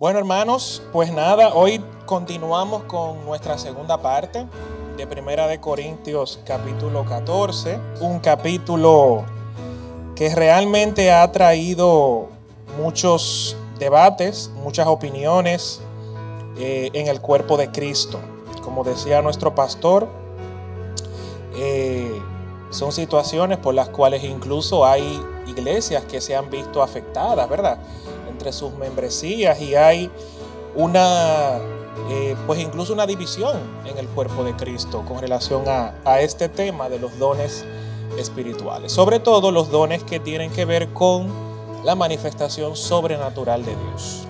Bueno, hermanos, pues nada, hoy continuamos con nuestra segunda parte de Primera de Corintios capítulo 14, un capítulo que realmente ha traído muchos debates, muchas opiniones eh, en el cuerpo de Cristo. Como decía nuestro pastor, eh, son situaciones por las cuales incluso hay iglesias que se han visto afectadas, ¿verdad? Entre sus membresías y hay una, eh, pues incluso una división en el cuerpo de Cristo con relación a, a este tema de los dones espirituales. Sobre todo los dones que tienen que ver con la manifestación sobrenatural de Dios.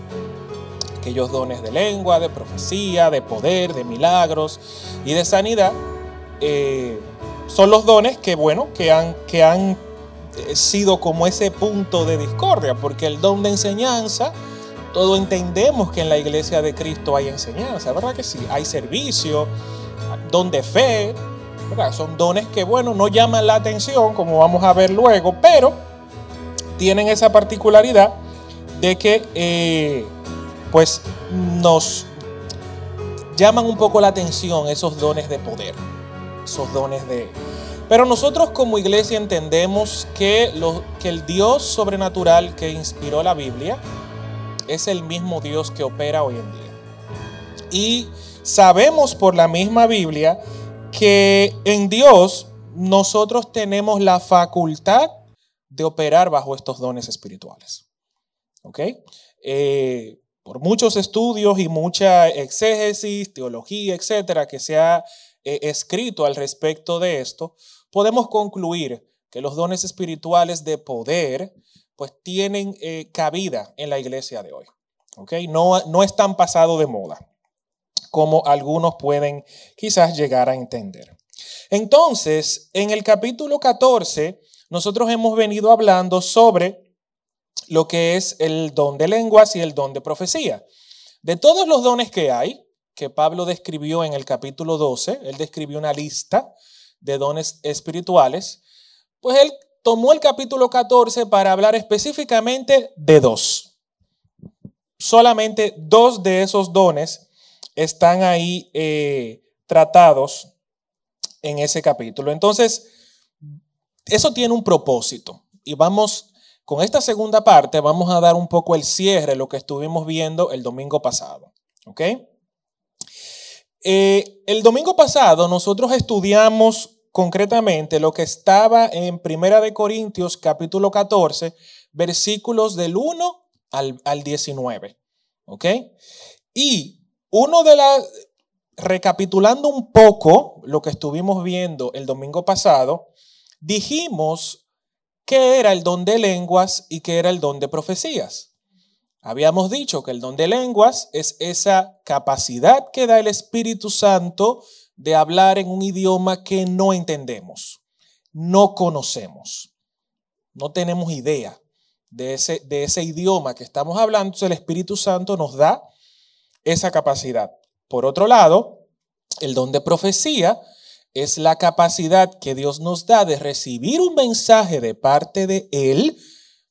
Aquellos dones de lengua, de profecía, de poder, de milagros y de sanidad. Eh, son los dones que, bueno, que han, que han sido como ese punto de discordia, porque el don de enseñanza, todos entendemos que en la iglesia de Cristo hay enseñanza, ¿verdad que sí? Hay servicio, don de fe, ¿verdad? Son dones que, bueno, no llaman la atención, como vamos a ver luego, pero tienen esa particularidad de que, eh, pues, nos llaman un poco la atención esos dones de poder esos dones de... Pero nosotros como iglesia entendemos que, lo, que el Dios sobrenatural que inspiró la Biblia es el mismo Dios que opera hoy en día. Y sabemos por la misma Biblia que en Dios nosotros tenemos la facultad de operar bajo estos dones espirituales. ¿Ok? Eh, por muchos estudios y mucha exégesis, teología, etcétera, que se ha escrito al respecto de esto, podemos concluir que los dones espirituales de poder pues tienen eh, cabida en la iglesia de hoy. ¿okay? No, no están pasados de moda, como algunos pueden quizás llegar a entender. Entonces, en el capítulo 14, nosotros hemos venido hablando sobre lo que es el don de lenguas y el don de profecía. De todos los dones que hay, que Pablo describió en el capítulo 12, él describió una lista de dones espirituales, pues él tomó el capítulo 14 para hablar específicamente de dos. Solamente dos de esos dones están ahí eh, tratados en ese capítulo. Entonces, eso tiene un propósito. Y vamos, con esta segunda parte, vamos a dar un poco el cierre, lo que estuvimos viendo el domingo pasado. ¿Ok? Eh, el domingo pasado nosotros estudiamos concretamente lo que estaba en Primera de Corintios capítulo 14, versículos del 1 al, al 19. ¿Ok? Y uno de las, recapitulando un poco lo que estuvimos viendo el domingo pasado, dijimos qué era el don de lenguas y qué era el don de profecías. Habíamos dicho que el don de lenguas es esa capacidad que da el Espíritu Santo de hablar en un idioma que no entendemos, no conocemos, no tenemos idea de ese, de ese idioma que estamos hablando. Entonces el Espíritu Santo nos da esa capacidad. Por otro lado, el don de profecía es la capacidad que Dios nos da de recibir un mensaje de parte de Él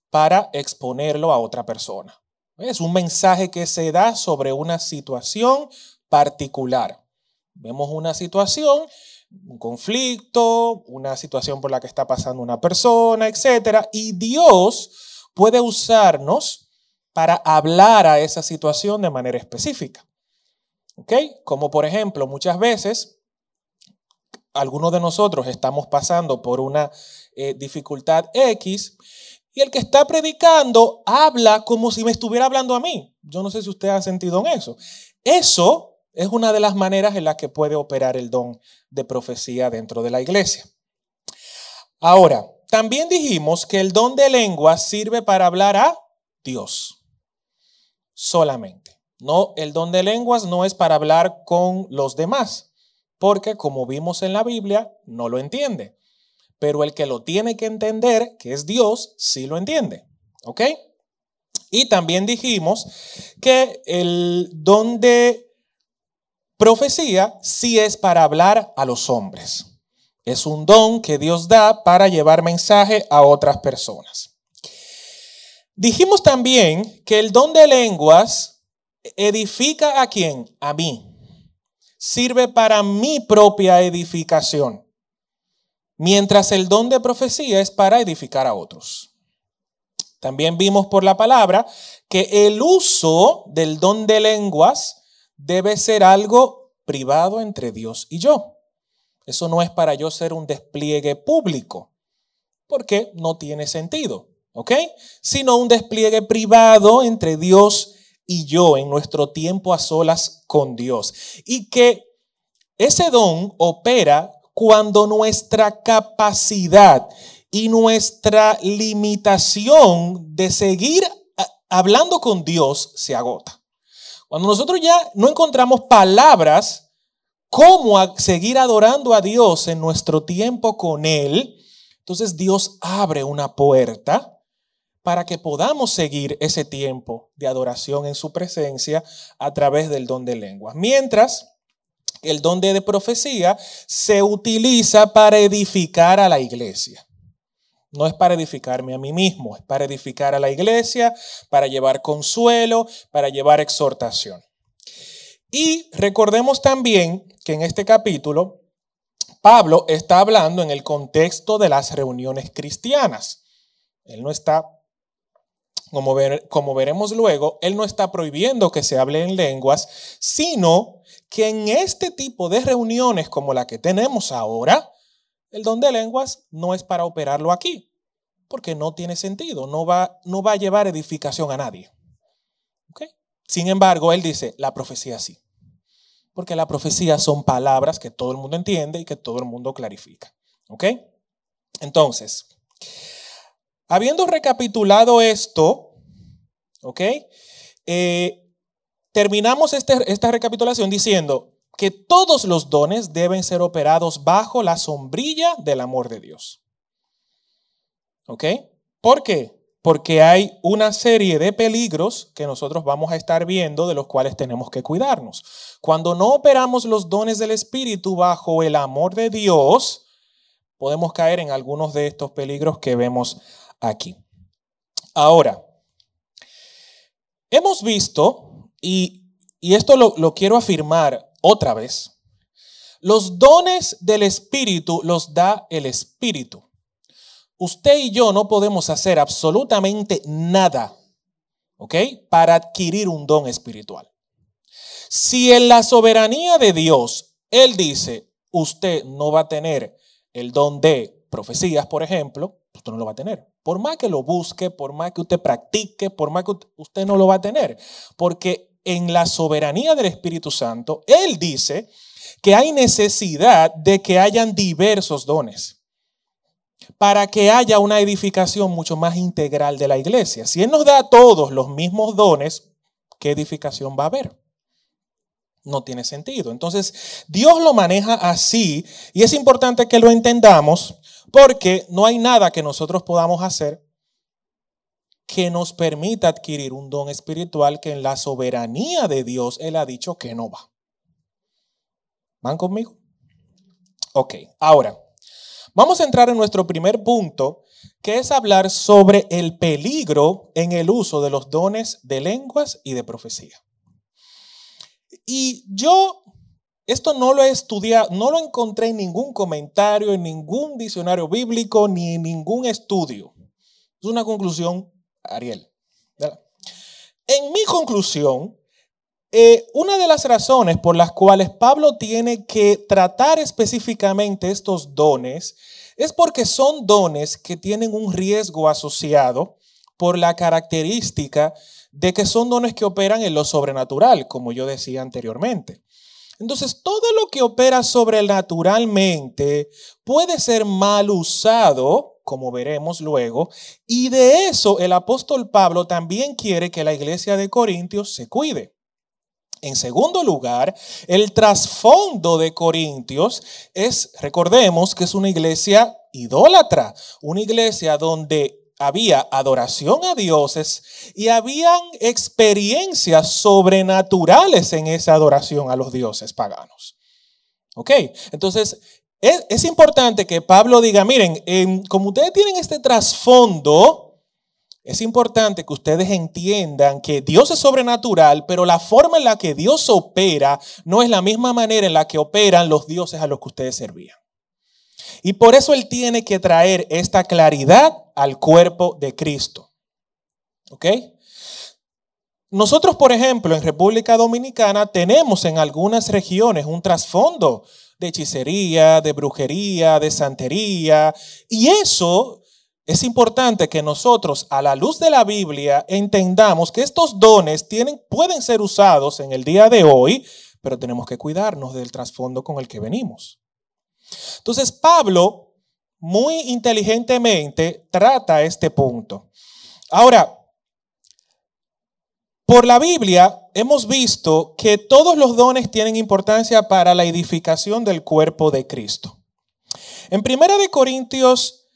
para exponerlo a otra persona. Es un mensaje que se da sobre una situación particular. Vemos una situación, un conflicto, una situación por la que está pasando una persona, etc. Y Dios puede usarnos para hablar a esa situación de manera específica. ¿Ok? Como por ejemplo, muchas veces algunos de nosotros estamos pasando por una eh, dificultad X el que está predicando habla como si me estuviera hablando a mí. Yo no sé si usted ha sentido en eso. Eso es una de las maneras en las que puede operar el don de profecía dentro de la iglesia. Ahora, también dijimos que el don de lengua sirve para hablar a Dios solamente. No, el don de lenguas no es para hablar con los demás, porque como vimos en la Biblia, no lo entiende pero el que lo tiene que entender, que es Dios, sí lo entiende. ¿Ok? Y también dijimos que el don de profecía sí es para hablar a los hombres. Es un don que Dios da para llevar mensaje a otras personas. Dijimos también que el don de lenguas ¿Edifica a quién? A mí. Sirve para mi propia edificación. Mientras el don de profecía es para edificar a otros. También vimos por la palabra que el uso del don de lenguas debe ser algo privado entre Dios y yo. Eso no es para yo ser un despliegue público, porque no tiene sentido, ¿ok? Sino un despliegue privado entre Dios y yo en nuestro tiempo a solas con Dios. Y que ese don opera cuando nuestra capacidad y nuestra limitación de seguir hablando con Dios se agota. Cuando nosotros ya no encontramos palabras cómo seguir adorando a Dios en nuestro tiempo con Él, entonces Dios abre una puerta para que podamos seguir ese tiempo de adoración en su presencia a través del don de lenguas. Mientras el don de profecía se utiliza para edificar a la iglesia. No es para edificarme a mí mismo, es para edificar a la iglesia, para llevar consuelo, para llevar exhortación. Y recordemos también que en este capítulo Pablo está hablando en el contexto de las reuniones cristianas. Él no está, como, veremos luego, él no está prohibiendo que se hable en lenguas, sino que en este tipo de reuniones como la que tenemos ahora, el don de lenguas no es para operarlo aquí, porque no tiene sentido, no va, no va a llevar edificación a nadie. Sin embargo, él dice, la profecía sí, porque la profecía son palabras que todo el mundo entiende y que todo el mundo clarifica. ¿Ok? Entonces, habiendo recapitulado esto, ¿ok? Eh, terminamos este, esta recapitulación diciendo, que todos los dones deben ser operados bajo la sombrilla del amor de Dios. ¿Ok? ¿Por qué? Porque hay una serie de peligros que nosotros vamos a estar viendo de los cuales tenemos que cuidarnos. Cuando no operamos los dones del Espíritu bajo el amor de Dios, podemos caer en algunos de estos peligros que vemos aquí. Ahora, hemos visto, y, esto lo, lo quiero afirmar otra vez. Los dones del Espíritu los da el Espíritu. Usted y yo no podemos hacer absolutamente nada, ¿ok? Para adquirir un don espiritual. Si en la soberanía de Dios Él dice, usted no va a tener el don de profecías, por ejemplo, usted no lo va a tener. Por más que lo busque, por más que usted practique, por más que usted no lo va a tener. Porque en la soberanía del Espíritu Santo, Él dice que hay necesidad de que hayan diversos dones para que haya una edificación mucho más integral de la iglesia. Si Él nos da a todos los mismos dones, ¿qué edificación va a haber? No tiene sentido. Entonces, Dios lo maneja así y es importante que lo entendamos porque no hay nada que nosotros podamos hacer que nos permita adquirir un don espiritual que en la soberanía de Dios Él ha dicho que no va. ¿Van conmigo? Ok, ahora, vamos a entrar en nuestro primer punto, que es hablar sobre el peligro en el uso de los dones de lenguas y de profecía. Y yo esto no lo he estudiado, no lo encontré en ningún comentario, en ningún diccionario bíblico, ni en ningún estudio. Es una conclusión Ariel. En mi conclusión, eh, una de las razones por las cuales Pablo tiene que tratar específicamente estos dones es porque son dones que tienen un riesgo asociado por la característica de que son dones que operan en lo sobrenatural, como yo decía anteriormente. Entonces, todo lo que opera sobrenaturalmente puede ser mal usado como veremos luego. Y de eso el apóstol Pablo también quiere que la iglesia de Corintios se cuide. En segundo lugar, el trasfondo de Corintios es, recordemos que es una iglesia idólatra, una iglesia donde había adoración a dioses y habían experiencias sobrenaturales en esa adoración a los dioses paganos. ¿Ok? Entonces, es, importante que Pablo diga, miren, como ustedes tienen este trasfondo, es importante que ustedes entiendan que Dios es sobrenatural, pero la forma en la que Dios opera no es la misma manera en la que operan los dioses a los que ustedes servían. Y por eso Él tiene que traer esta claridad al cuerpo de Cristo. ¿Ok? Nosotros, por ejemplo, en República Dominicana tenemos en algunas regiones un trasfondo de hechicería, de brujería, de santería, y eso es importante que nosotros, a la luz de la Biblia, entendamos que estos dones tienen, pueden ser usados en el día de hoy, pero tenemos que cuidarnos del trasfondo con el que venimos. Entonces, Pablo, muy inteligentemente, trata este punto. Ahora, por la Biblia hemos visto que todos los dones tienen importancia para la edificación del cuerpo de Cristo. En 1 Corintios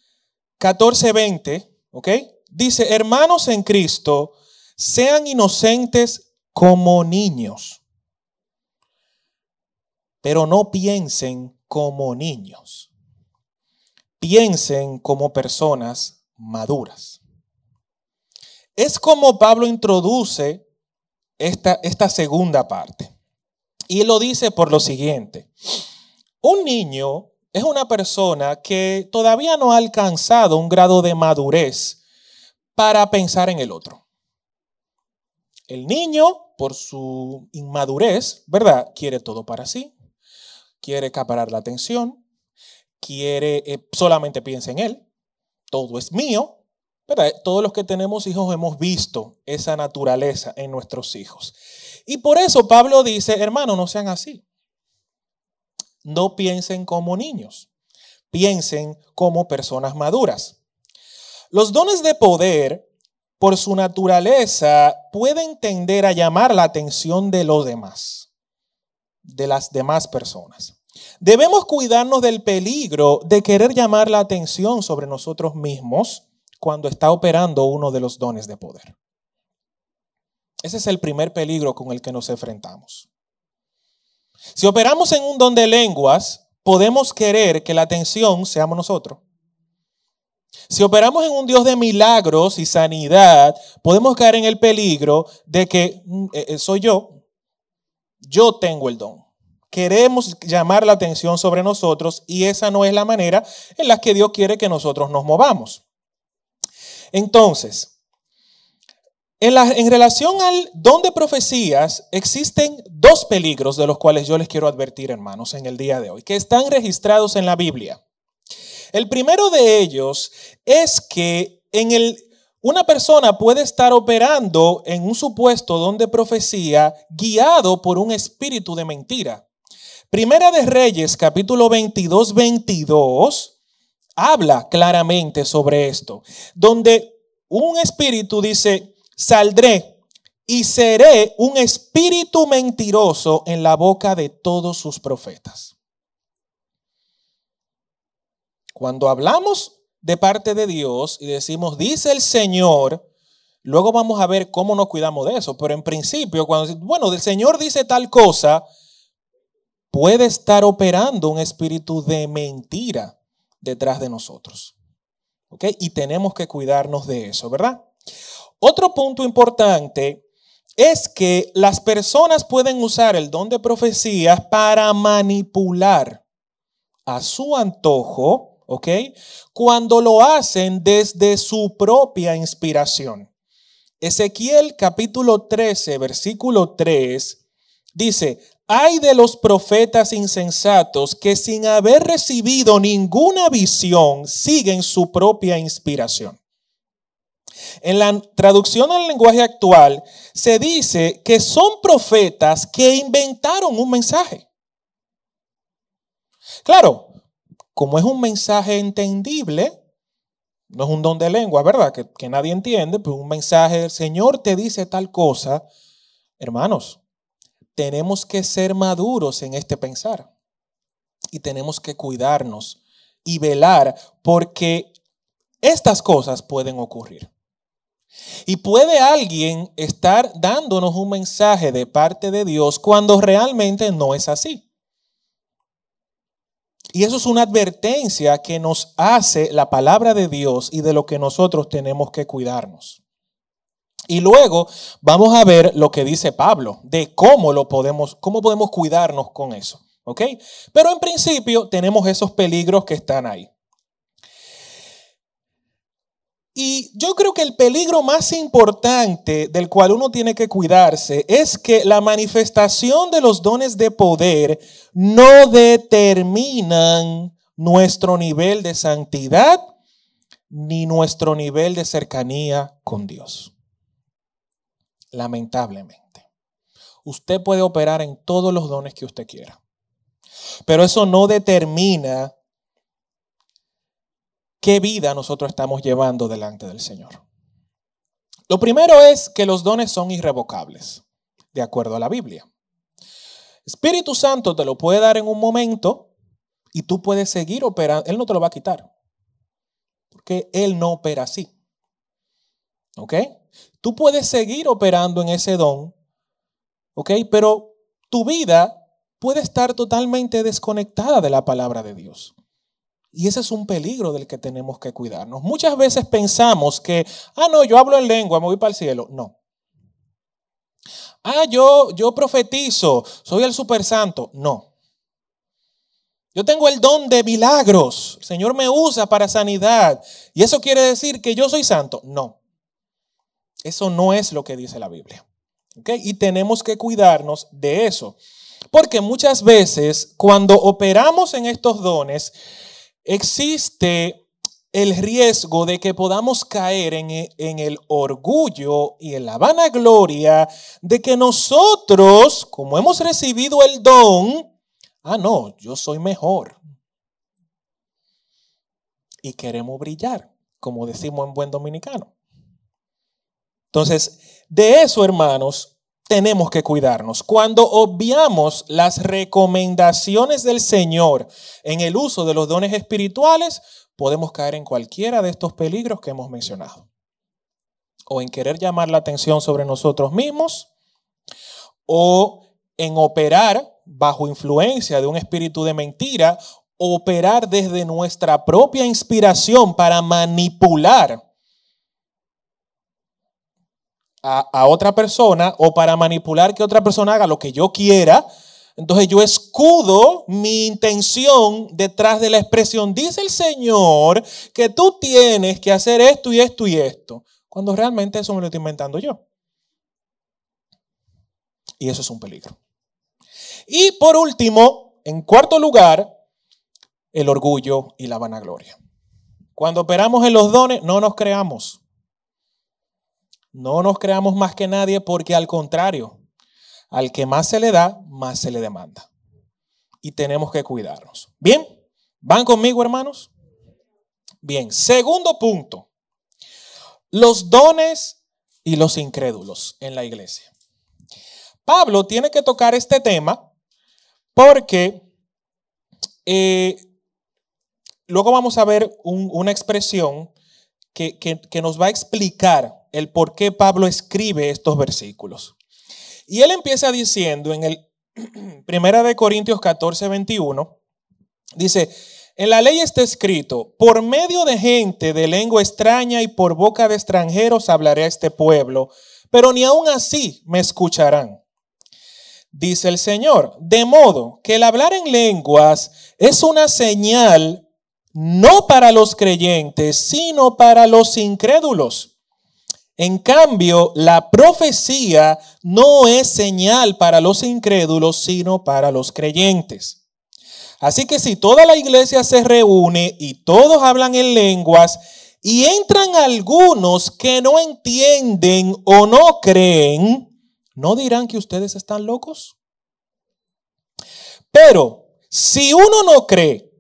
14, 20, ¿ok? Dice, hermanos en Cristo, sean inocentes como niños, pero no piensen como niños. Piensen como personas maduras. Es como Pablo introduce esta, esta segunda parte. Y lo dice por lo siguiente. Un niño es una persona que todavía no ha alcanzado un grado de madurez para pensar en el otro. El niño, por su inmadurez, ¿verdad? Quiere todo para sí, quiere acaparar la atención, quiere, eh, solamente piensa en él, todo es mío, todos los que tenemos hijos hemos visto esa naturaleza en nuestros hijos. Y por eso Pablo dice, hermano, no sean así. No piensen como niños, piensen como personas maduras. Los dones de poder, por su naturaleza, pueden tender a llamar la atención de los demás, de las demás personas. Debemos cuidarnos del peligro de querer llamar la atención sobre nosotros mismos cuando está operando uno de los dones de poder. Ese es el primer peligro con el que nos enfrentamos. Si operamos en un don de lenguas, podemos querer que la atención seamos nosotros. Si operamos en un Dios de milagros y sanidad, podemos caer en el peligro de que mm, eh, eh, soy yo, yo tengo el don. Queremos llamar la atención sobre nosotros y esa no es la manera en la que Dios quiere que nosotros nos movamos. Entonces, en, relación al don de profecías, existen dos peligros de los cuales yo les quiero advertir, hermanos, en el día de hoy, que están registrados en la Biblia. El primero de ellos es que en el, una persona puede estar operando en un supuesto don de profecía guiado por un espíritu de mentira. Primera de Reyes, capítulo 22, 22 habla claramente sobre esto, donde un espíritu dice, saldré y seré un espíritu mentiroso en la boca de todos sus profetas. Cuando hablamos de parte de Dios y decimos, dice el Señor, luego vamos a ver cómo nos cuidamos de eso. Pero en principio, cuando, bueno, el Señor dice tal cosa, puede estar operando un espíritu de mentira detrás de nosotros. ¿Ok? Y tenemos que cuidarnos de eso, ¿verdad? Otro punto importante es que las personas pueden usar el don de profecías para manipular a su antojo, ¿ok? Cuando lo hacen desde su propia inspiración. Ezequiel capítulo 13, versículo 3 dice, hay de los profetas insensatos que sin haber recibido ninguna visión siguen su propia inspiración. En la traducción al lenguaje actual se dice que son profetas que inventaron un mensaje. Claro, como es un mensaje entendible, no es un don de lengua, ¿verdad? Que, que nadie entiende, pues un mensaje, el Señor te dice tal cosa. Hermanos, tenemos que ser maduros en este pensar y tenemos que cuidarnos y velar porque estas cosas pueden ocurrir. Y puede alguien estar dándonos un mensaje de parte de Dios cuando realmente no es así. Y eso es una advertencia que nos hace la palabra de Dios y de lo que nosotros tenemos que cuidarnos. Y luego vamos a ver lo que dice Pablo de cómo lo podemos, cómo podemos cuidarnos con eso. ¿Ok? Pero en principio tenemos esos peligros que están ahí. Y yo creo que el peligro más importante del cual uno tiene que cuidarse es que la manifestación de los dones de poder no determinan nuestro nivel de santidad ni nuestro nivel de cercanía con Dios. Lamentablemente. Usted puede operar en todos los dones que usted quiera. Pero eso no determina qué vida nosotros estamos llevando delante del Señor. Lo primero es que los dones son irrevocables, de acuerdo a la Biblia. Espíritu Santo te lo puede dar en un momento y tú puedes seguir operando. Él no te lo va a quitar, porque Él no opera así. ¿Ok? Tú puedes seguir operando en ese don, ¿ok? Pero tu vida puede estar totalmente desconectada de la palabra de Dios. Y ese es un peligro del que tenemos que cuidarnos. Muchas veces pensamos que, ah, no, yo hablo en lengua, me voy para el cielo. No. Ah, yo, yo profetizo, soy el super santo. No. Yo tengo el don de milagros. El Señor me usa para sanidad. ¿Y eso quiere decir que yo soy santo? No. Eso no es lo que dice la Biblia. Y tenemos que cuidarnos de eso. Porque muchas veces cuando operamos en estos dones, existe el riesgo de que podamos caer en, en, el orgullo y en la vanagloria de que nosotros, como hemos recibido el don, ah, no, yo soy mejor. Y queremos brillar, como decimos en buen dominicano. Entonces, de eso, hermanos, tenemos que cuidarnos. Cuando obviamos las recomendaciones del Señor en el uso de los dones espirituales, podemos caer en cualquiera de estos peligros que hemos mencionado. O en querer llamar la atención sobre nosotros mismos, o en operar bajo influencia de un espíritu de mentira, operar desde nuestra propia inspiración para manipular a, otra persona o para manipular que otra persona haga lo que yo quiera. Entonces yo escudo mi intención detrás de la expresión, dice el Señor que tú tienes que hacer esto y esto y esto, cuando realmente eso me lo estoy inventando yo. Y eso es un peligro. Y por último, en cuarto lugar, el orgullo y la vanagloria. Cuando operamos en los dones, no nos creamos. No nos creamos más que nadie porque al contrario, al que más se le da, más se le demanda. Y tenemos que cuidarnos. Bien, ¿van conmigo hermanos? Bien, segundo punto. Los dones y los incrédulos en la iglesia. Pablo tiene que tocar este tema porque eh, luego vamos a ver una expresión que, que nos va a explicar el por qué Pablo escribe estos versículos. Y él empieza diciendo en el Primera de Corintios 14, 21, dice, en la ley está escrito, por medio de gente de lengua extraña y por boca de extranjeros hablaré a este pueblo, pero ni aun así me escucharán. Dice el Señor, de modo que el hablar en lenguas es una señal no para los creyentes, sino para los incrédulos en cambio, la profecía no es señal para los incrédulos, sino para los creyentes. Así que si toda la iglesia se reúne y todos hablan en lenguas y entran algunos que no entienden o no creen, ¿no dirán que ustedes están locos? Pero si uno no cree,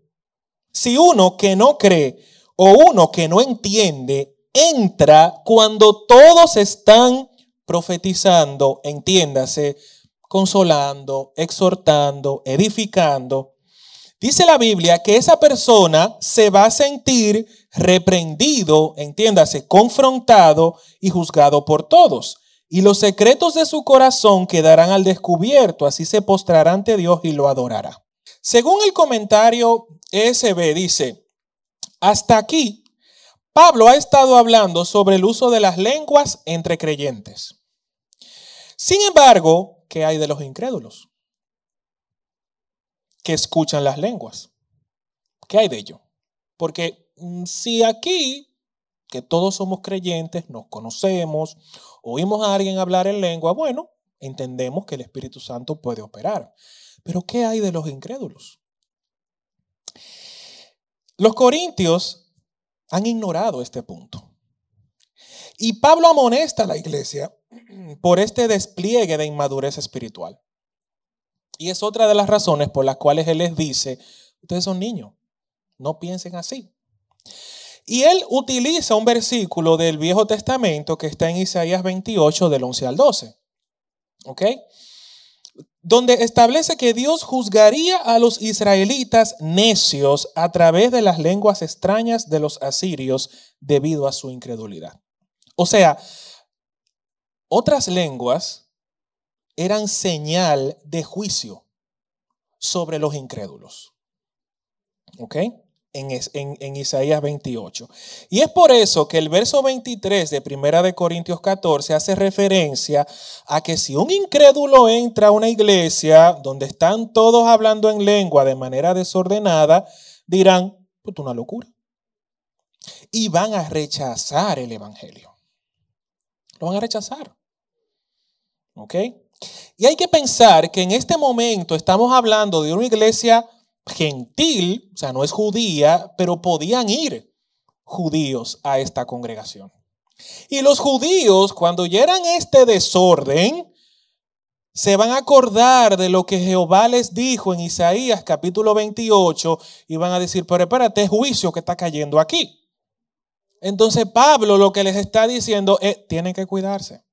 si uno que no cree o uno que no entiende entra cuando todos están profetizando, entiéndase, consolando, exhortando, edificando. Dice la Biblia que esa persona se va a sentir reprendido, entiéndase, confrontado y juzgado por todos. Y los secretos de su corazón quedarán al descubierto, así se postrará ante Dios y lo adorará. Según el comentario ESB dice, hasta aquí Pablo ha estado hablando sobre el uso de las lenguas entre creyentes. Sin embargo, ¿qué hay de los incrédulos? Que escuchan las lenguas. ¿Qué hay de ello? Porque mm, si aquí, que todos somos creyentes, nos conocemos, oímos a alguien hablar en lengua, bueno, entendemos que el Espíritu Santo puede operar. Pero ¿qué hay de los incrédulos? Los corintios han ignorado este punto. Y Pablo amonesta a la iglesia por este despliegue de inmadurez espiritual. Y es otra de las razones por las cuales él les dice, ustedes son niños, no piensen así. Y él utiliza un versículo del Viejo Testamento que está en Isaías 28 del 11 al 12. ¿Ok? Donde establece que Dios juzgaría a los israelitas necios a través de las lenguas extrañas de los asirios debido a su incredulidad. O sea, otras lenguas eran señal de juicio sobre los incrédulos. ¿Ok? En, Isaías 28. Y es por eso que el verso 23 de Primera de Corintios 14 hace referencia a que si un incrédulo entra a una iglesia donde están todos hablando en lengua de manera desordenada, dirán, pues una locura. Y van a rechazar el Evangelio. Lo van a rechazar. ¿Ok? Y hay que pensar que en este momento estamos hablando de una iglesia gentil, o sea, no es judía, pero podían ir judíos a esta congregación. Y los judíos, cuando oyeran este desorden, se van a acordar de lo que Jehová les dijo en Isaías capítulo 28 y van a decir, pero espérate, es juicio que está cayendo aquí. Entonces Pablo lo que les está diciendo es, tienen que cuidarse.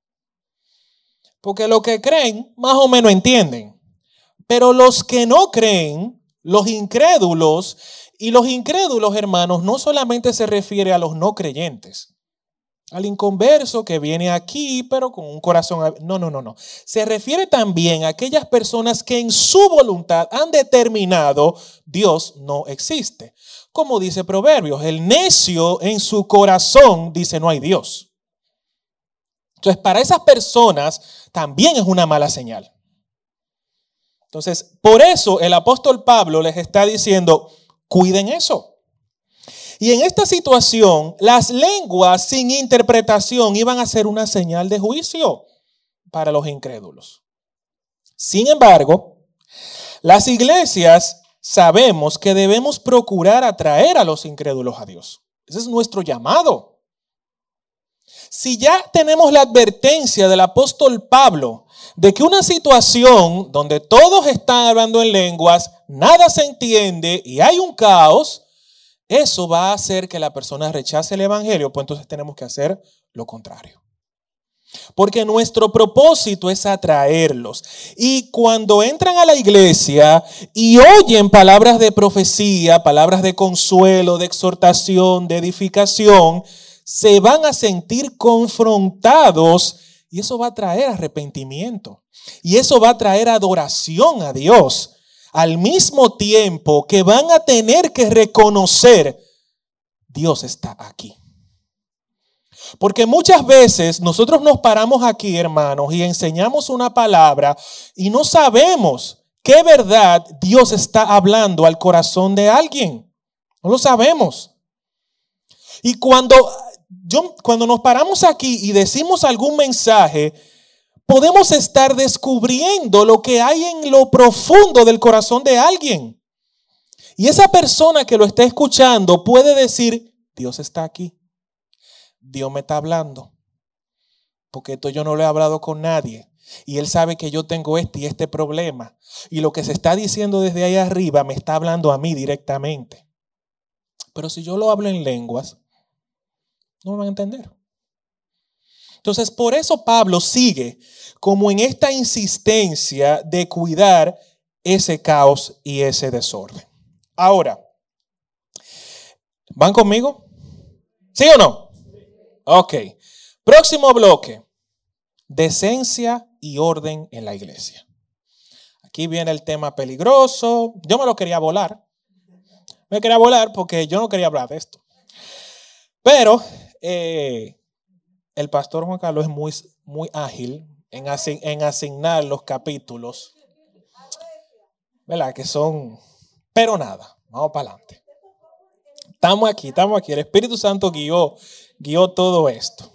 Porque lo que creen, más o menos entienden. Pero los que no creen, los incrédulos, y los incrédulos, hermanos, no solamente se refiere a los no creyentes, al inconverso que viene aquí, pero con un corazón... No, no, no, no. Se refiere también a aquellas personas que en su voluntad han determinado Dios no existe. Como dice Proverbios, el necio en su corazón dice no hay Dios. Entonces, para esas personas también es una mala señal. Entonces, por eso el apóstol Pablo les está diciendo, cuiden eso. Y en esta situación, las lenguas sin interpretación iban a ser una señal de juicio para los incrédulos. Sin embargo, las iglesias sabemos que debemos procurar atraer a los incrédulos a Dios. Ese es nuestro llamado. Si ya tenemos la advertencia del apóstol Pablo de que una situación donde todos están hablando en lenguas, nada se entiende y hay un caos, eso va a hacer que la persona rechace el Evangelio, pues entonces tenemos que hacer lo contrario. Porque nuestro propósito es atraerlos. Y cuando entran a la iglesia y oyen palabras de profecía, palabras de consuelo, de exhortación, de edificación, se van a sentir confrontados y eso va a traer arrepentimiento. Y eso va a traer adoración a Dios. Al mismo tiempo que van a tener que reconocer, Dios está aquí. Porque muchas veces nosotros nos paramos aquí, hermanos, y enseñamos una palabra y no sabemos qué verdad Dios está hablando al corazón de alguien. No lo sabemos. Y cuando cuando nos paramos aquí y decimos algún mensaje, podemos estar descubriendo lo que hay en lo profundo del corazón de alguien. Y esa persona que lo está escuchando puede decir, Dios está aquí. Dios me está hablando. Porque esto yo no lo he hablado con nadie. Y Él sabe que yo tengo este y este problema. Y lo que se está diciendo desde ahí arriba me está hablando a mí directamente. Pero si yo lo hablo en lenguas, no me van a entender. Entonces, por eso Pablo sigue como en esta insistencia de cuidar ese caos y ese desorden. Ahora, ¿van conmigo? ¿Sí o no? Ok. Próximo bloque. Decencia y orden en la iglesia. Aquí viene el tema peligroso. Yo me lo quería volar. Me quería volar porque yo no quería hablar de esto. Pero eh, el pastor Juan Carlos es muy, muy ágil en, en asignar los capítulos, ¿verdad? Que son, pero nada, vamos para adelante. Estamos aquí, estamos aquí. El Espíritu Santo guió, guió todo esto.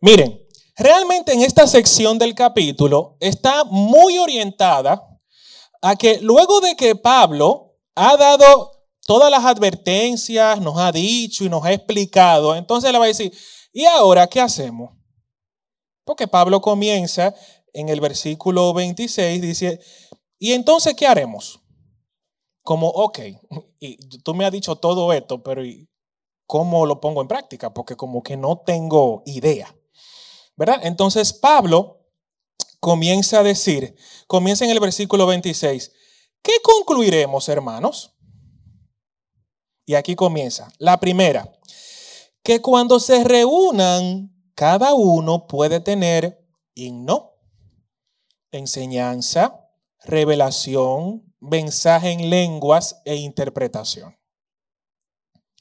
Miren, realmente en esta sección del capítulo está muy orientada a que luego de que Pablo ha dado todas las advertencias, nos ha dicho y nos ha explicado, entonces le va a decir, ¿y ahora qué hacemos? Porque Pablo comienza en el versículo 26, dice, ¿y entonces qué haremos? Como, ok, y tú me has dicho todo esto, pero ¿cómo lo pongo en práctica? Porque como que no tengo idea. ¿Verdad? Entonces Pablo comienza a decir, comienza en el versículo 26, ¿qué concluiremos, hermanos? Y aquí comienza. La primera, que cuando se reúnan, cada uno puede tener himno, enseñanza, revelación, mensaje en lenguas e interpretación.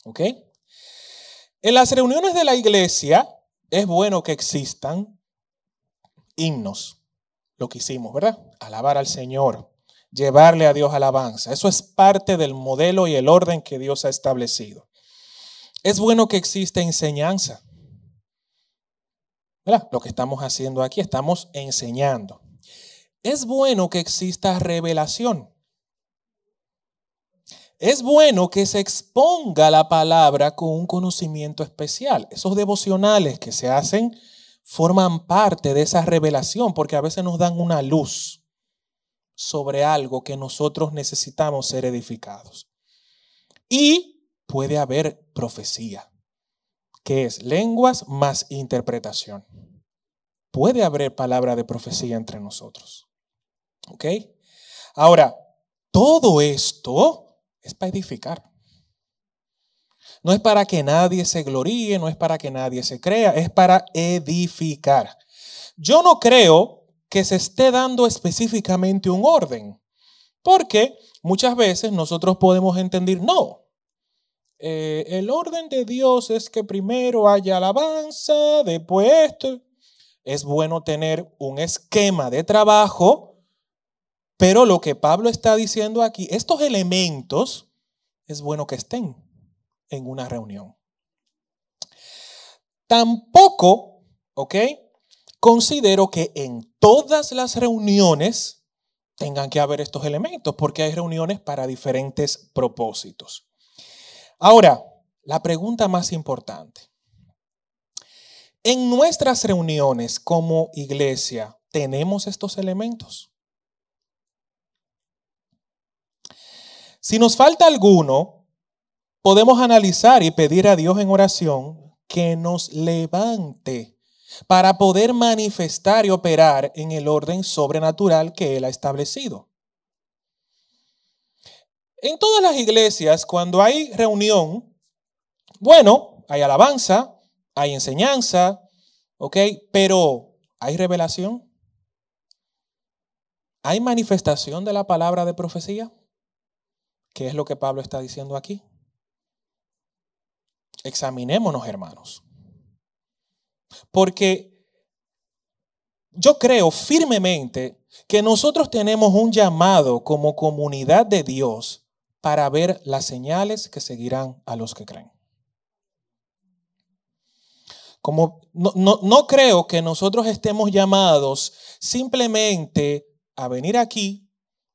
¿Ok? En las reuniones de la iglesia es bueno que existan himnos, lo que hicimos, ¿verdad? Alabar al Señor, llevarle a Dios alabanza. Eso es parte del modelo y el orden que Dios ha establecido. Es bueno que exista enseñanza. Lo que estamos haciendo aquí, estamos enseñando. Es bueno que exista revelación. Es bueno que se exponga la palabra con un conocimiento especial. Esos devocionales que se hacen forman parte de esa revelación porque a veces nos dan una luz sobre algo que nosotros necesitamos ser edificados. Y puede haber profecía, que es lenguas más interpretación. Puede haber palabra de profecía entre nosotros. ¿Ok? Ahora, todo esto es para edificar. No es para que nadie se gloríe, no es para que nadie se crea, es para edificar. Yo no creo que se esté dando específicamente un orden. Porque muchas veces nosotros podemos entender, no, eh, el orden de Dios es que primero haya alabanza, después esto. Es bueno tener un esquema de trabajo, pero lo que Pablo está diciendo aquí, estos elementos, es bueno que estén en una reunión. Tampoco, ¿ok? Considero que en todas las reuniones tengan que haber estos elementos, porque hay reuniones para diferentes propósitos. Ahora, la pregunta más importante. En nuestras reuniones como iglesia, ¿tenemos estos elementos? Si nos falta alguno, podemos analizar y pedir a Dios en oración que nos levante para poder manifestar y operar en el orden sobrenatural que Él ha establecido. En todas las iglesias, cuando hay reunión, bueno, hay alabanza, hay enseñanza, ¿ok? Pero ¿hay revelación? ¿Hay manifestación de la palabra de profecía? ¿Qué es lo que Pablo está diciendo aquí? Examinémonos, hermanos. Porque yo creo firmemente que nosotros tenemos un llamado como comunidad de Dios para ver las señales que seguirán a los que creen. Como no, no, creo que nosotros estemos llamados simplemente a venir aquí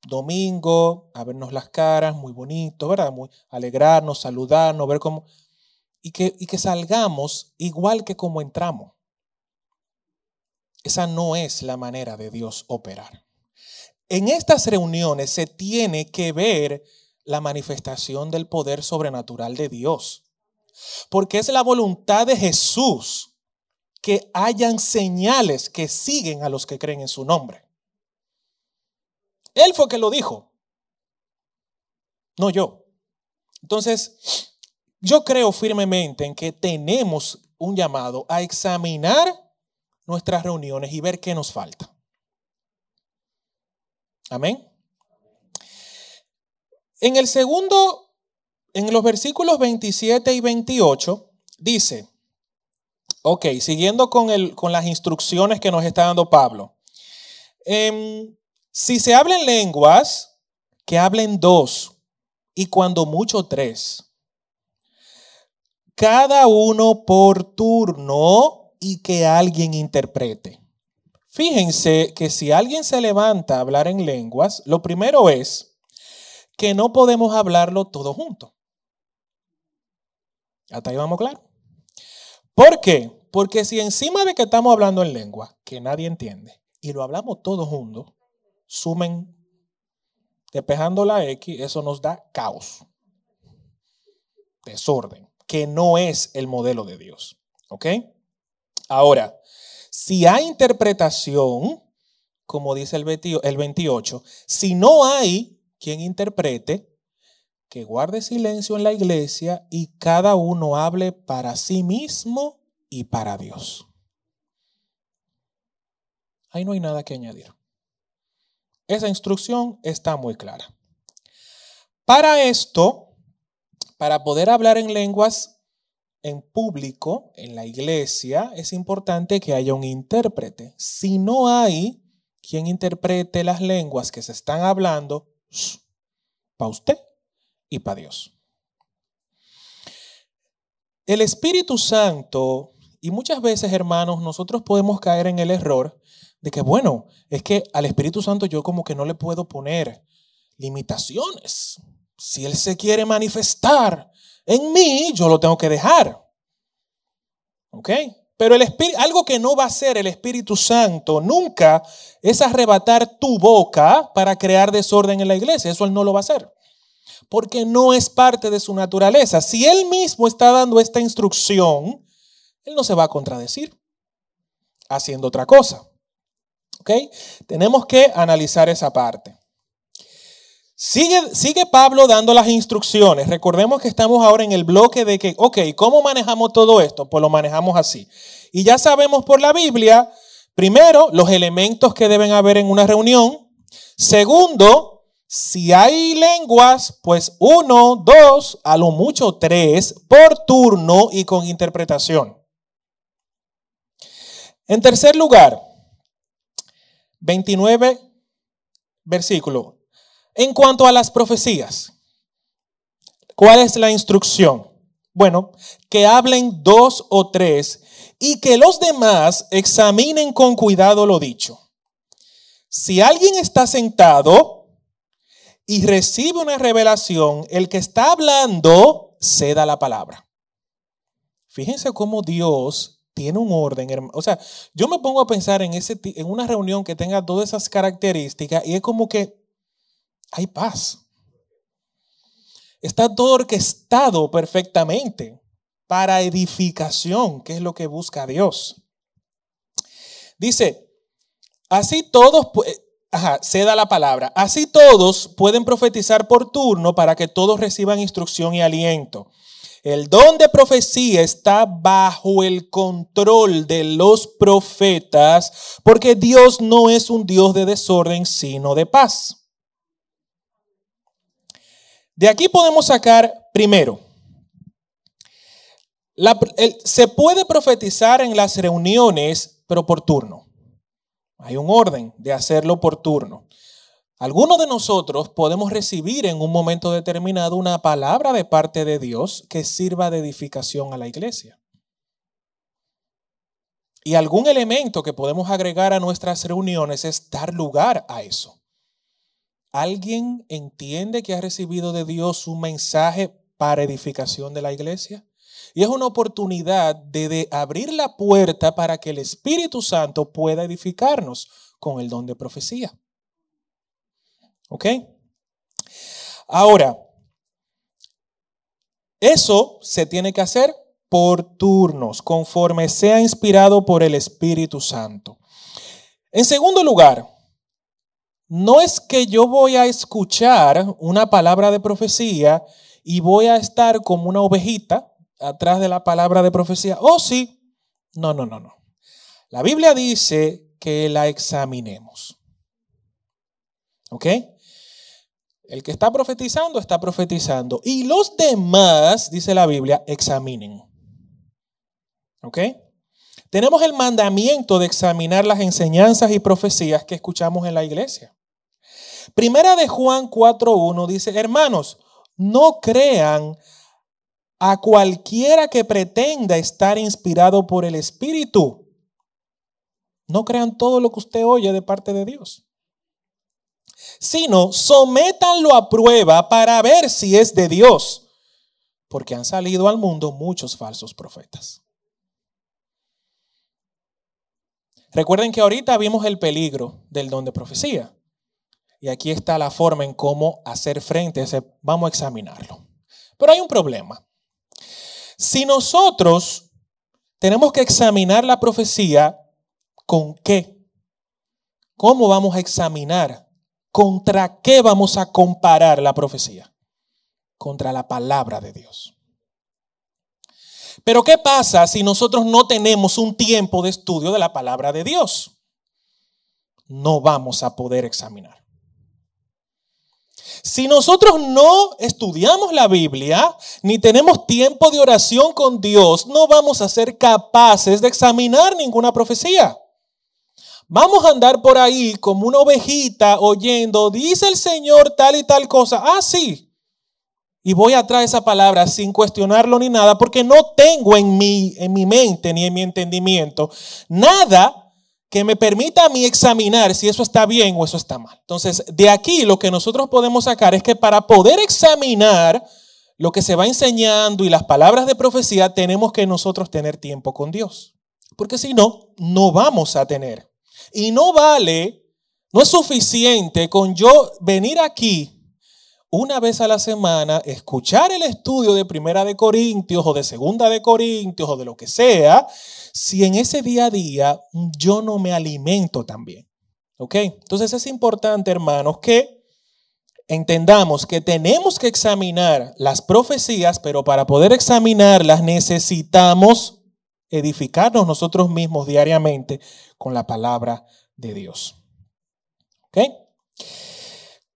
domingo, a vernos las caras, muy bonito, ¿verdad? Muy, alegrarnos, saludarnos, ver cómo y que, y que salgamos igual que como entramos. Esa no es la manera de Dios operar. En estas reuniones se tiene que ver la manifestación del poder sobrenatural de Dios. Porque es la voluntad de Jesús que hayan señales que siguen a los que creen en su nombre. Él fue que lo dijo, no yo. Entonces, yo creo firmemente en que tenemos un llamado a examinar nuestras reuniones y ver qué nos falta. Amén. En el segundo, en los versículos 27 y 28, Dice, ok, siguiendo con, el, con las instrucciones que nos está dando Pablo. Em, si se hablan lenguas, que hablen dos y cuando mucho tres. Cada uno por turno y que alguien interprete. Fíjense que si alguien se levanta a hablar en lenguas, lo primero es que no podemos hablarlo todo junto. Hasta ahí vamos claro. ¿Por qué? Porque si encima de que estamos hablando en lengua que nadie entiende y lo hablamos todos juntos, sumen despejando la X, eso nos da caos, desorden, que no es el modelo de Dios. ¿Ok? Ahora, si hay interpretación, como dice el 28, si no hay quien interprete, que guarde silencio en la iglesia y cada uno hable para sí mismo y para Dios. Ahí no hay nada que añadir. Esa instrucción está muy clara. Para esto, para poder hablar en lenguas en público, en la iglesia, es importante que haya un intérprete. Si no hay quien interprete las lenguas que se están hablando, para usted y para Dios. El Espíritu Santo, y muchas veces, hermanos, nosotros podemos caer en el error de que, bueno, es que al Espíritu Santo yo como que no le puedo poner limitaciones. Si Él se quiere manifestar en mí, yo lo tengo que dejar. ¿Ok? Pero el Espíritu, algo que no va a hacer el Espíritu Santo nunca es arrebatar tu boca para crear desorden en la iglesia. Eso Él no lo va a hacer porque no es parte de su naturaleza. Si él mismo está dando esta instrucción, él no se va a contradecir haciendo otra cosa. ¿Ok? Tenemos que analizar esa parte. Sigue, sigue, Pablo dando las instrucciones. Recordemos que estamos ahora en el bloque de que, ok, ¿cómo manejamos todo esto? Pues lo manejamos así. Y ya sabemos por la Biblia, primero, los elementos que deben haber en una reunión. Segundo, si hay lenguas, pues uno, dos, a lo mucho tres, por turno y con interpretación. En tercer lugar, 29 versículo. En cuanto a las profecías, ¿cuál es la instrucción? Bueno, que hablen dos o tres y que los demás examinen con cuidado lo dicho. Si alguien está sentado, y recibe una revelación, el que está hablando ceda la palabra. Fíjense cómo Dios tiene un orden. O sea, yo me pongo a pensar en, ese, en una reunión que tenga todas esas características y es como que hay paz. Está todo orquestado perfectamente para edificación, que es lo que busca Dios. Dice, así todos, Ajá, se da la palabra. Así todos pueden profetizar por turno para que todos reciban instrucción y aliento. El don de profecía está bajo el control de los profetas, porque Dios no es un Dios de desorden, sino de paz. De aquí podemos sacar primero, se puede profetizar en las reuniones, pero por turno. Hay un orden de hacerlo por turno. Algunos de nosotros podemos recibir en un momento determinado una palabra de parte de Dios que sirva de edificación a la iglesia. Y algún elemento que podemos agregar a nuestras reuniones es dar lugar a eso. ¿Alguien entiende que ha recibido de Dios un mensaje para edificación de la iglesia? Y es una oportunidad de, abrir la puerta para que el Espíritu Santo pueda edificarnos con el don de profecía. ¿Ok? Ahora, eso se tiene que hacer por turnos, conforme sea inspirado por el Espíritu Santo. En segundo lugar, no es que yo voy a escuchar una palabra de profecía y voy a estar como una ovejita atrás de la palabra de profecía. Oh, sí. No, no, no, no. La Biblia dice que la examinemos. ¿Ok? El que está profetizando está profetizando. Y los demás, dice la Biblia, examinen. ¿Ok? Tenemos el mandamiento de examinar las enseñanzas y profecías que escuchamos en la iglesia. Primera de Juan 4.1 dice, hermanos, no crean a cualquiera que pretenda estar inspirado por el Espíritu. No crean todo lo que usted oye de parte de Dios, sino sométanlo a prueba para ver si es de Dios, porque han salido al mundo muchos falsos profetas. Recuerden que ahorita vimos el peligro del don de profecía. Y aquí está la forma en cómo hacer frente a ese. Vamos a examinarlo. Pero hay un problema. Si nosotros tenemos que examinar la profecía, ¿con qué? ¿Cómo vamos a examinar? ¿Contra qué vamos a comparar la profecía? Contra la palabra de Dios. Pero ¿qué pasa si nosotros no tenemos un tiempo de estudio de la palabra de Dios? No vamos a poder examinar. Si nosotros no estudiamos la Biblia, ni tenemos tiempo de oración con Dios, no vamos a ser capaces de examinar ninguna profecía. Vamos a andar por ahí como una ovejita oyendo, dice el Señor tal y tal cosa. Ah, sí, y voy a traer esa palabra sin cuestionarlo ni nada, porque no tengo en mi, en mi mente ni en mi entendimiento nada que me permita a mí examinar si eso está bien o eso está mal. Entonces, de aquí lo que nosotros podemos sacar es que para poder examinar lo que se va enseñando y las palabras de profecía, tenemos que nosotros tener tiempo con Dios. Porque si no, no vamos a tener. Y no vale, no es suficiente con yo venir aquí una vez a la semana escuchar el estudio de Primera de Corintios o de Segunda de Corintios o de lo que sea, si en ese día a día yo no me alimento también. ¿Ok? Entonces es importante, hermanos, que entendamos que tenemos que examinar las profecías, pero para poder examinarlas necesitamos edificarnos nosotros mismos diariamente con la palabra de Dios. ¿Ok?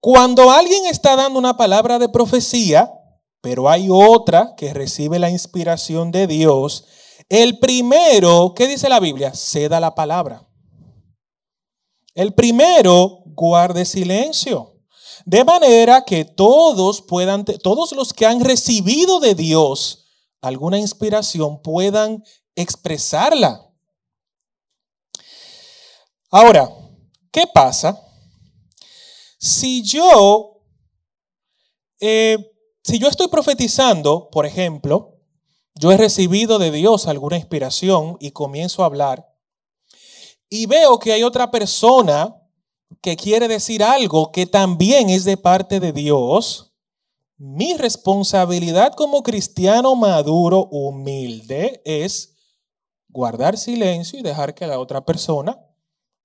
Cuando alguien está dando una palabra de profecía, pero hay otra que recibe la inspiración de Dios, el primero, ¿qué dice la Biblia? Ceda la palabra. El primero guarde silencio. De manera que todos puedan, todos los que han recibido de Dios alguna inspiración puedan expresarla. Ahora, ¿qué pasa si yo, eh, si yo estoy profetizando, por ejemplo, yo he recibido de Dios alguna inspiración y comienzo a hablar y veo que hay otra persona que quiere decir algo que también es de parte de Dios, mi responsabilidad como cristiano maduro, humilde, es guardar silencio y dejar que la otra persona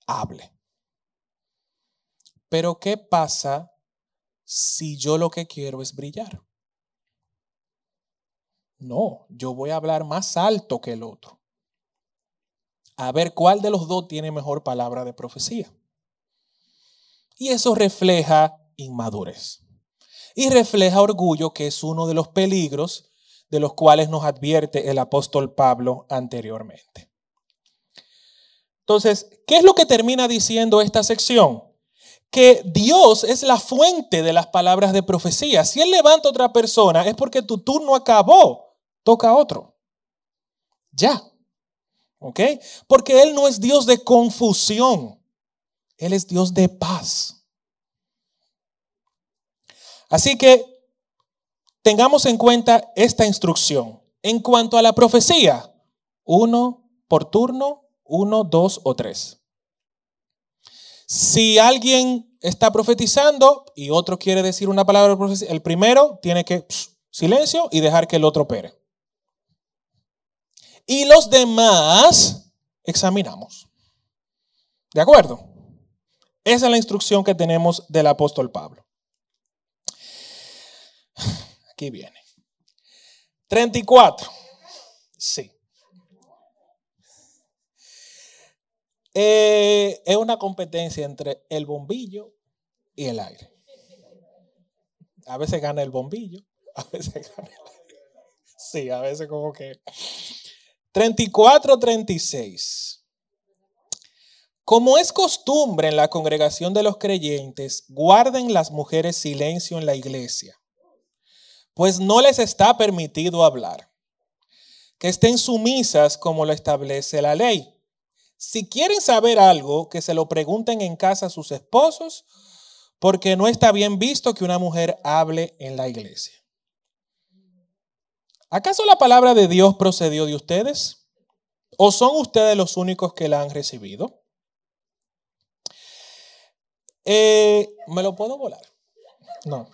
hable. Pero ¿qué pasa si yo lo que quiero es brillar? No, yo voy a hablar más alto que el otro. A ver cuál de los dos tiene mejor palabra de profecía. Y eso refleja inmadurez. Y refleja orgullo, que es uno de los peligros de los cuales nos advierte el apóstol Pablo anteriormente. Entonces, ¿qué es lo que termina diciendo esta sección? Que Dios es la fuente de las palabras de profecía. Si Él levanta a otra persona es porque tu turno acabó, toca a otro. Ya. ¿Ok? Porque Él no es Dios de confusión, Él es Dios de paz. Así que tengamos en cuenta esta instrucción. En cuanto a la profecía, uno por turno, uno, dos o tres. Si alguien está profetizando y otro quiere decir una palabra el primero tiene que silencio y dejar que el otro opere. Y los demás examinamos. ¿De acuerdo? Esa es la instrucción que tenemos del apóstol Pablo. Aquí viene. 34. Sí. Eh, es una competencia entre el bombillo y el aire. A veces gana el bombillo, a veces gana el aire. Sí, a veces como que... 34-36. Como es costumbre en la congregación de los creyentes, guarden las mujeres silencio en la iglesia, pues no les está permitido hablar. Que estén sumisas como lo establece la ley. Si quieren saber algo, que se lo pregunten en casa a sus esposos, porque no está bien visto que una mujer hable en la iglesia. ¿Acaso la palabra de Dios procedió de ustedes? ¿O son ustedes los únicos que la han recibido? Eh, ¿Me lo puedo volar? No,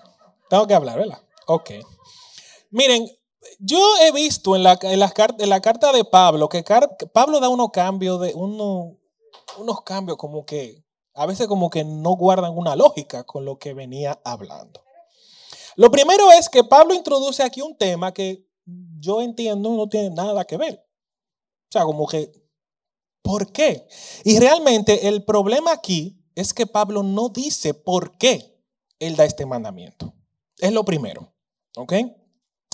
tengo que hablar, ¿verdad? Ok. Miren, yo he visto en la, en la carta de Pablo que Pablo da unos cambios, de, uno, unos cambios como que a veces como que no guardan una lógica con lo que venía hablando. Lo primero es que Pablo introduce aquí un tema que yo entiendo no tiene nada que ver. O sea, como que, ¿por qué? Y realmente el problema aquí es que Pablo no dice por qué él da este mandamiento. Es lo primero. ¿Ok?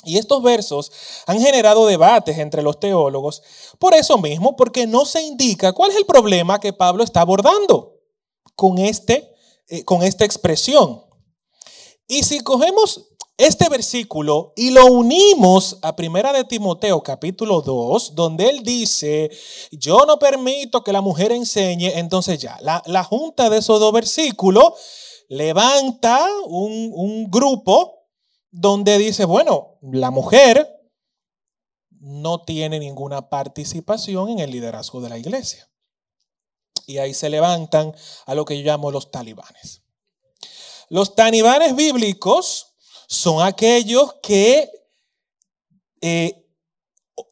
Y estos versos han generado debates entre los teólogos por eso mismo, porque no se indica cuál es el problema que Pablo está abordando con, este, eh, con esta expresión. Y si cogemos este versículo y lo unimos a Primera de Timoteo capítulo 2, donde él dice, yo no permito que la mujer enseñe, entonces ya, la, junta de esos dos versículos levanta un, un grupo donde dice, bueno, la mujer no tiene ninguna participación en el liderazgo de la iglesia. Y ahí se levantan a lo que yo llamo los talibanes. Los talibanes bíblicos son aquellos que eh,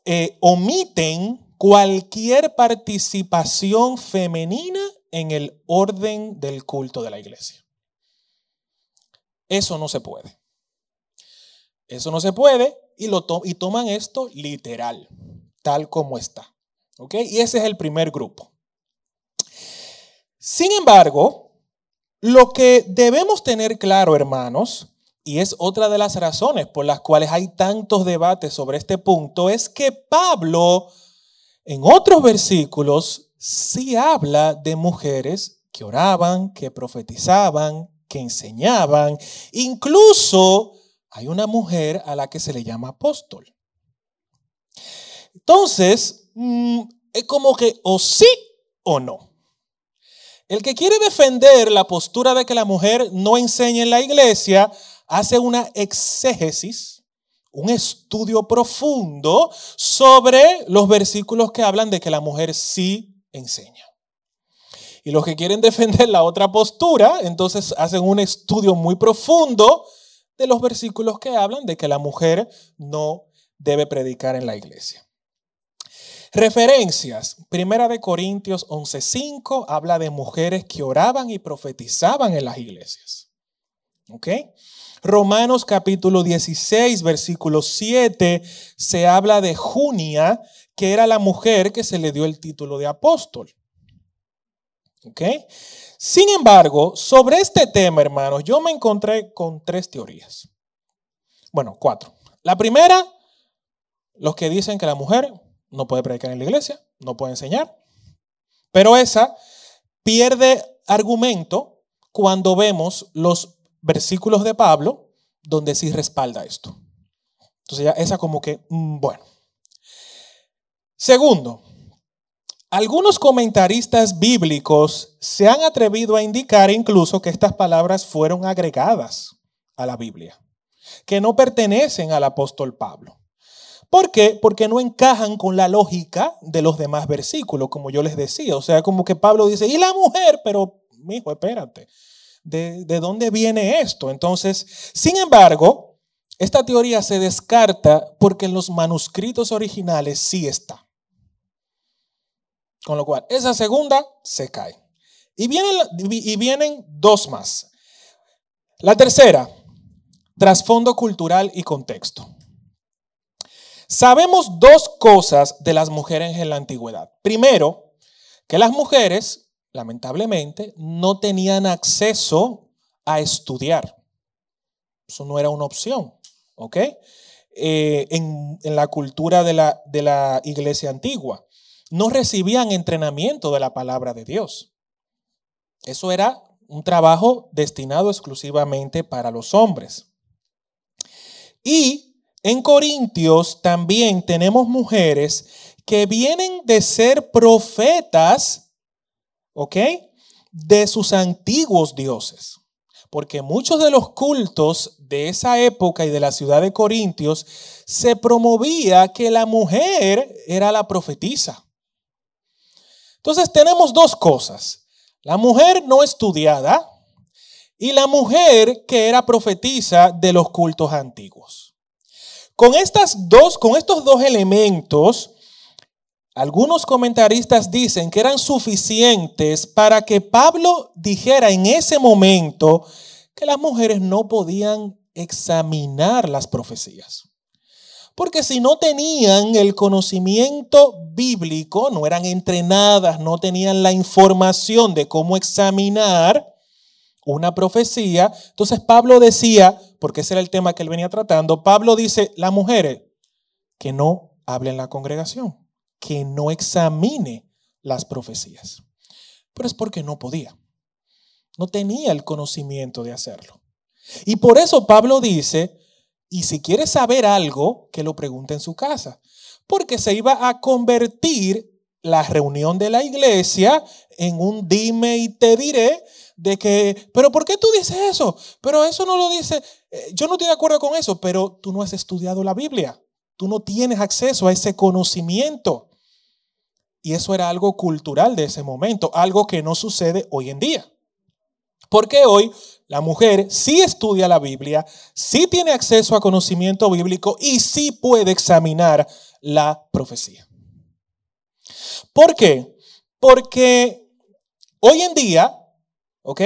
eh, omiten cualquier participación femenina en el orden del culto de la iglesia. Eso no se puede. Eso no se puede y, lo y toman esto literal, tal como está. ¿Ok? Y ese es el primer grupo. Sin embargo, lo que debemos tener claro, hermanos, y es otra de las razones por las cuales hay tantos debates sobre este punto, es que Pablo en otros versículos sí habla de mujeres que oraban, que profetizaban, que enseñaban. Incluso hay una mujer a la que se le llama apóstol. Entonces, mm, es como que o sí o no. El que quiere defender la postura de que la mujer no enseña en la iglesia, hace una exégesis, un estudio profundo sobre los versículos que hablan de que la mujer sí enseña. Y los que quieren defender la otra postura, entonces hacen un estudio muy profundo de los versículos que hablan de que la mujer no debe predicar en la iglesia. Referencias. Primera de Corintios 11:5 habla de mujeres que oraban y profetizaban en las iglesias. ¿Ok? Romanos capítulo 16, versículo 7, se habla de Junia, que era la mujer que se le dio el título de apóstol. ¿Ok? Sin embargo, sobre este tema, hermanos, yo me encontré con tres teorías. Bueno, cuatro. La primera, los que dicen que la mujer no puede predicar en la iglesia, no puede enseñar. Pero esa pierde argumento cuando vemos los versículos de Pablo donde sí respalda esto. Entonces ya esa como que, mm, bueno. Segundo, algunos comentaristas bíblicos se han atrevido a indicar incluso que estas palabras fueron agregadas a la Biblia, que no pertenecen al apóstol Pablo. ¿Por qué? Porque no encajan con la lógica de los demás versículos, como yo les decía. O sea, como que Pablo dice, y la mujer, pero, hijo, espérate de, dónde viene esto. Entonces, sin embargo, esta teoría se descarta porque en los manuscritos originales sí está. Con lo cual, esa segunda se cae. Y vienen, dos más. La tercera, trasfondo cultural y contexto. Sabemos dos cosas de las mujeres en la antigüedad. Primero, que las mujeres lamentablemente, no tenían acceso a estudiar. Eso no era una opción, ¿ok? eh, en, la cultura de la, de la iglesia antigua. No recibían entrenamiento de la palabra de Dios. Eso era un trabajo destinado exclusivamente para los hombres. Y en Corintios también tenemos mujeres que vienen de ser profetas, ¿ok? De sus antiguos dioses. Porque muchos de los cultos de esa época y de la ciudad de Corintios se promovía que la mujer era la profetisa. Entonces tenemos dos cosas. La mujer no estudiada y la mujer que era profetisa de los cultos antiguos. Con, estas dos, con estos dos elementos, algunos comentaristas dicen que eran suficientes para que Pablo dijera en ese momento que las mujeres no podían examinar las profecías. Porque si no tenían el conocimiento bíblico, no eran entrenadas, no tenían la información de cómo examinar una profecía, entonces Pablo decía, porque ese era el tema que él venía tratando, Pablo dice, las mujeres que no hablen en la congregación, que no examine las profecías. Pero es porque no podía, no tenía el conocimiento de hacerlo. Y por eso Pablo dice, y si quiere saber algo, que lo pregunte en su casa. Porque se iba a convertir la reunión de la iglesia en un dime y te diré de que, pero ¿por qué tú dices eso? Pero eso no lo dice, eh, yo no estoy de acuerdo con eso, pero tú no has estudiado la Biblia, tú no tienes acceso a ese conocimiento. Y eso era algo cultural de ese momento, algo que no sucede hoy en día. Porque hoy la mujer sí estudia la Biblia, sí tiene acceso a conocimiento bíblico y sí puede examinar la profecía. ¿Por qué? Porque hoy en día, ¿ok?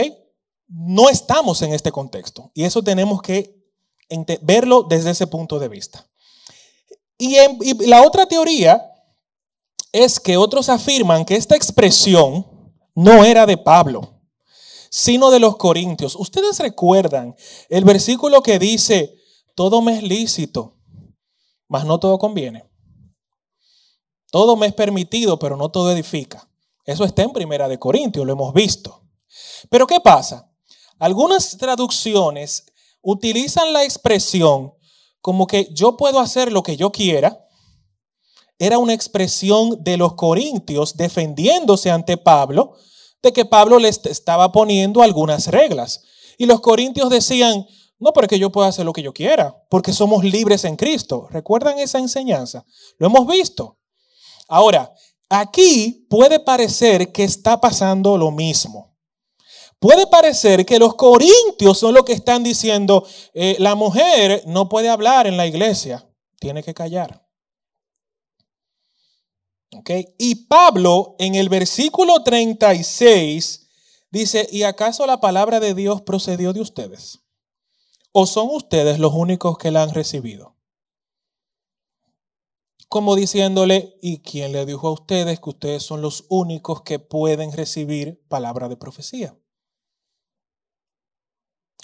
No estamos en este contexto y eso tenemos que verlo desde ese punto de vista. Y, y la otra teoría es que otros afirman que esta expresión no era de Pablo sino de los corintios. Ustedes recuerdan el versículo que dice, todo me es lícito, mas no todo conviene. Todo me es permitido, pero no todo edifica. Eso está en Primera de Corintios, lo hemos visto. Pero ¿qué pasa? Algunas traducciones utilizan la expresión como que yo puedo hacer lo que yo quiera. Era una expresión de los corintios defendiéndose ante Pablo de que Pablo les estaba poniendo algunas reglas. Y los corintios decían, no, porque yo puedo hacer lo que yo quiera, porque somos libres en Cristo. ¿Recuerdan esa enseñanza? Lo hemos visto. Ahora, aquí puede parecer que está pasando lo mismo. Puede parecer que los corintios son los que están diciendo, eh, la mujer no puede hablar en la iglesia, tiene que callar. Y Pablo en el versículo 36 dice, ¿y acaso la palabra de Dios procedió de ustedes? ¿O son ustedes los únicos que la han recibido? Como diciéndole, ¿y quién le dijo a ustedes que ustedes son los únicos que pueden recibir palabra de profecía?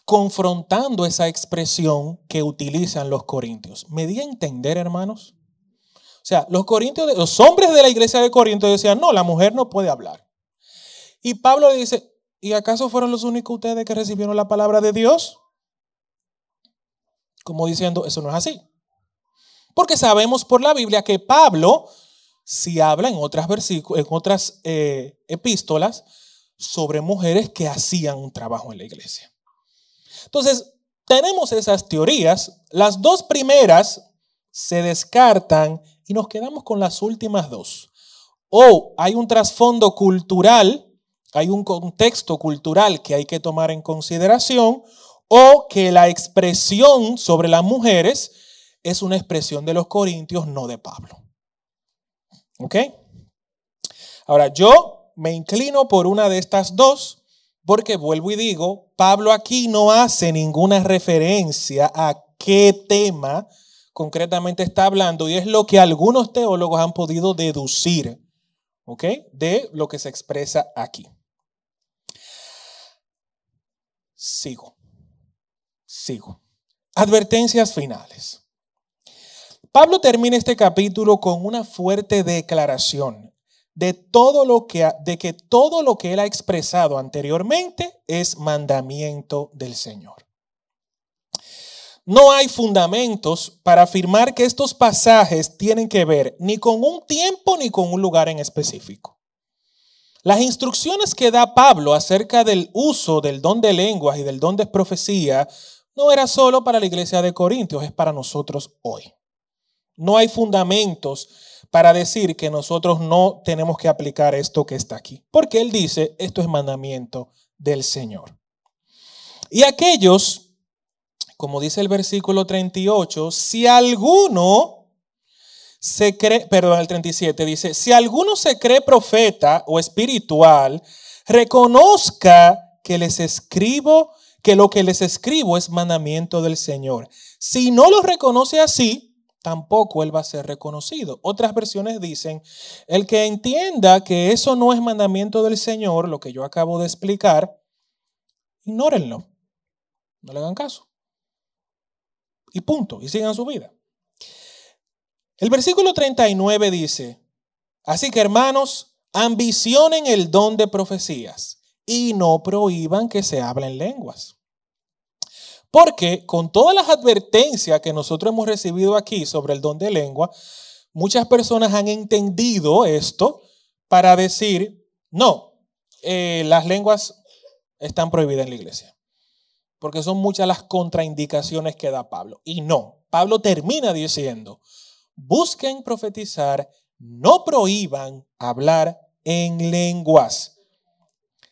Confrontando esa expresión que utilizan los corintios. ¿Me di a entender, hermanos? O sea, los corintios, los hombres de la iglesia de Corinto decían, no, la mujer no puede hablar. Y Pablo dice, ¿y acaso fueron los únicos ustedes que recibieron la palabra de Dios? Como diciendo, eso no es así. Porque sabemos por la Biblia que Pablo, si habla en otras, en otras eh, epístolas, sobre mujeres que hacían un trabajo en la iglesia. Entonces, tenemos esas teorías. Las dos primeras se descartan y nos quedamos con las últimas dos. O hay un trasfondo cultural, hay un contexto cultural que hay que tomar en consideración, o que la expresión sobre las mujeres es una expresión de los corintios, no de Pablo. ¿Ok? Ahora, yo me inclino por una de estas dos, porque vuelvo y digo, Pablo aquí no hace ninguna referencia a qué tema concretamente está hablando y es lo que algunos teólogos han podido deducir, ¿ok? De lo que se expresa aquí. Sigo, sigo. Advertencias finales. Pablo termina este capítulo con una fuerte declaración de todo lo que de que todo lo que él ha expresado anteriormente es mandamiento del Señor. No hay fundamentos para afirmar que estos pasajes tienen que ver ni con un tiempo ni con un lugar en específico. Las instrucciones que da Pablo acerca del uso del don de lenguas y del don de profecía no era solo para la iglesia de Corintios, es para nosotros hoy. No hay fundamentos para decir que nosotros no tenemos que aplicar esto que está aquí, porque él dice, esto es mandamiento del Señor. Y aquellos como dice el versículo 38, si alguno se cree, perdón, el 37 dice, si alguno se cree profeta o espiritual, reconozca que les escribo, que lo que les escribo es mandamiento del Señor. Si no lo reconoce así, tampoco él va a ser reconocido. Otras versiones dicen, el que entienda que eso no es mandamiento del Señor, lo que yo acabo de explicar, ignórenlo. No le hagan caso y punto, y sigan su vida. El versículo 39 dice, así que hermanos, ambicionen el don de profecías y no prohíban que se hablen lenguas. Porque con todas las advertencias que nosotros hemos recibido aquí sobre el don de lengua, muchas personas han entendido esto para decir, no, eh, las lenguas están prohibidas en la iglesia porque son muchas las contraindicaciones que da Pablo. Y no, Pablo termina diciendo, busquen profetizar, no prohíban hablar en lenguas,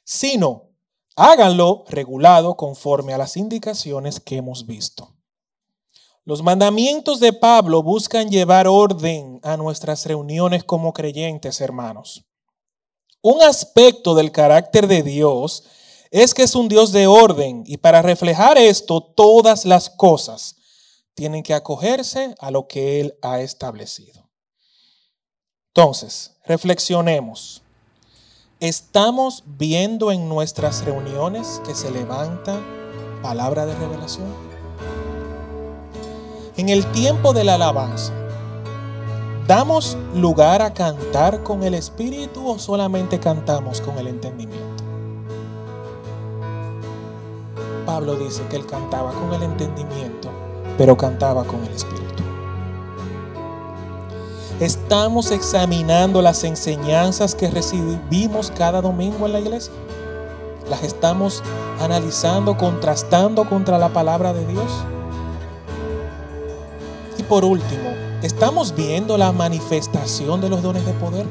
sino háganlo regulado conforme a las indicaciones que hemos visto. Los mandamientos de Pablo buscan llevar orden a nuestras reuniones como creyentes, hermanos. Un aspecto del carácter de Dios es que es un Dios de orden y para reflejar esto todas las cosas tienen que acogerse a lo que Él ha establecido. Entonces, reflexionemos. ¿Estamos viendo en nuestras reuniones que se levanta palabra de revelación? En el tiempo de la alabanza, ¿damos lugar a cantar con el Espíritu o solamente cantamos con el entendimiento? Pablo dice que él cantaba con el entendimiento, pero cantaba con el Espíritu. Estamos examinando las enseñanzas que recibimos cada domingo en la iglesia. Las estamos analizando, contrastando contra la palabra de Dios. Y por último, ¿estamos viendo la manifestación de los dones de poder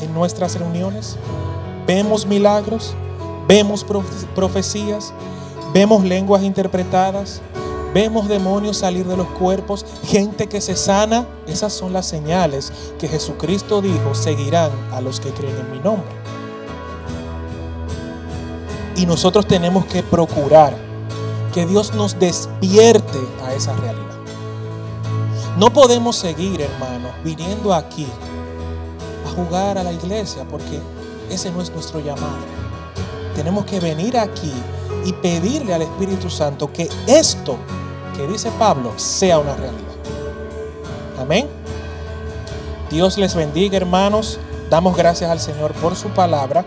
en nuestras reuniones? ¿Vemos milagros? Vemos profecías, vemos lenguas interpretadas, vemos demonios salir de los cuerpos, gente que se sana. Esas son las señales que Jesucristo dijo seguirán a los que creen en mi nombre. Y nosotros tenemos que procurar que Dios nos despierte a esa realidad. No podemos seguir, hermanos, viniendo aquí a jugar a la iglesia porque ese no es nuestro llamado tenemos que venir aquí y pedirle al Espíritu Santo que esto que dice Pablo sea una realidad. Amén. Dios les bendiga, hermanos. Damos gracias al Señor por su palabra.